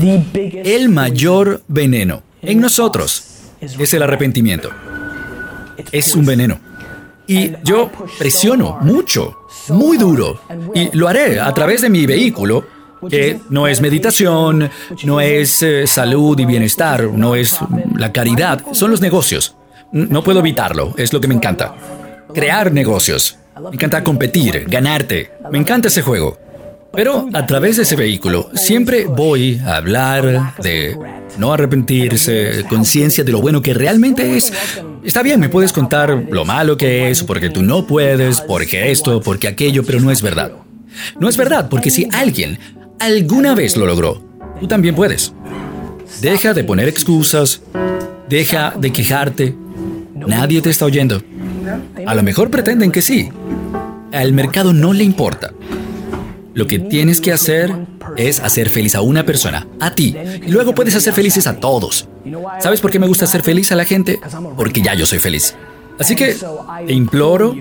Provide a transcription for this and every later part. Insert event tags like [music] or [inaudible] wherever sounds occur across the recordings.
El mayor veneno en nosotros es el arrepentimiento. Es un veneno. Y yo presiono mucho, muy duro, y lo haré a través de mi vehículo, que no es meditación, no es eh, salud y bienestar, no es la caridad, son los negocios. No puedo evitarlo, es lo que me encanta. Crear negocios. Me encanta competir, ganarte. Me encanta ese juego. Pero a través de ese vehículo siempre voy a hablar de no arrepentirse, conciencia de lo bueno que realmente es. Está bien, me puedes contar lo malo que es, porque tú no puedes, porque esto, porque aquello, pero no es verdad. No es verdad, porque si alguien alguna vez lo logró, tú también puedes. Deja de poner excusas, deja de quejarte. Nadie te está oyendo. A lo mejor pretenden que sí. Al mercado no le importa. Lo que tienes que hacer es hacer feliz a una persona, a ti, y luego puedes hacer felices a todos. ¿Sabes por qué me gusta hacer feliz a la gente? Porque ya yo soy feliz. Así que te imploro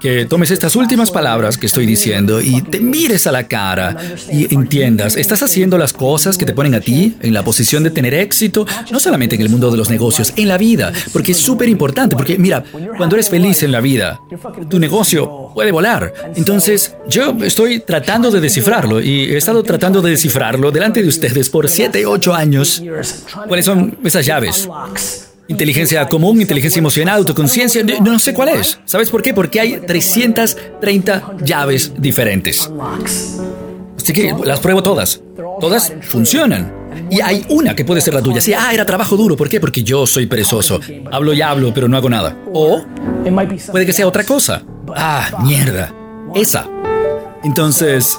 que tomes estas últimas palabras que estoy diciendo y te mires a la cara y entiendas, estás haciendo las cosas que te ponen a ti en la posición de tener éxito, no solamente en el mundo de los negocios, en la vida, porque es súper importante, porque mira, cuando eres feliz en la vida, tu negocio puede volar. Entonces, yo estoy tratando de descifrarlo y he estado tratando de descifrarlo delante de ustedes por 7, 8 años. ¿Cuáles son esas llaves? Inteligencia común, inteligencia emocional, autoconciencia, no sé cuál es. ¿Sabes por qué? Porque hay 330 llaves diferentes. Así que las pruebo todas. Todas funcionan. Y hay una que puede ser la tuya. Sí, ah, era trabajo duro. ¿Por qué? Porque yo soy perezoso. Hablo y hablo, pero no hago nada. O puede que sea otra cosa. Ah, mierda. Esa. Entonces...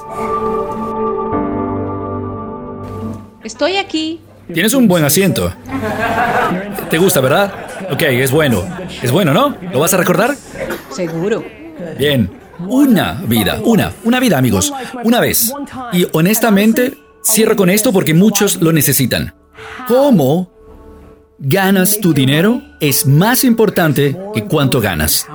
Estoy aquí. Tienes un buen asiento. [laughs] ¿Te gusta, verdad? Ok, es bueno. Es bueno, ¿no? ¿Lo vas a recordar? Seguro. Bien. Una vida, una, una vida, amigos. Una vez. Y honestamente, cierro con esto porque muchos lo necesitan. ¿Cómo ganas tu dinero? Es más importante que cuánto ganas.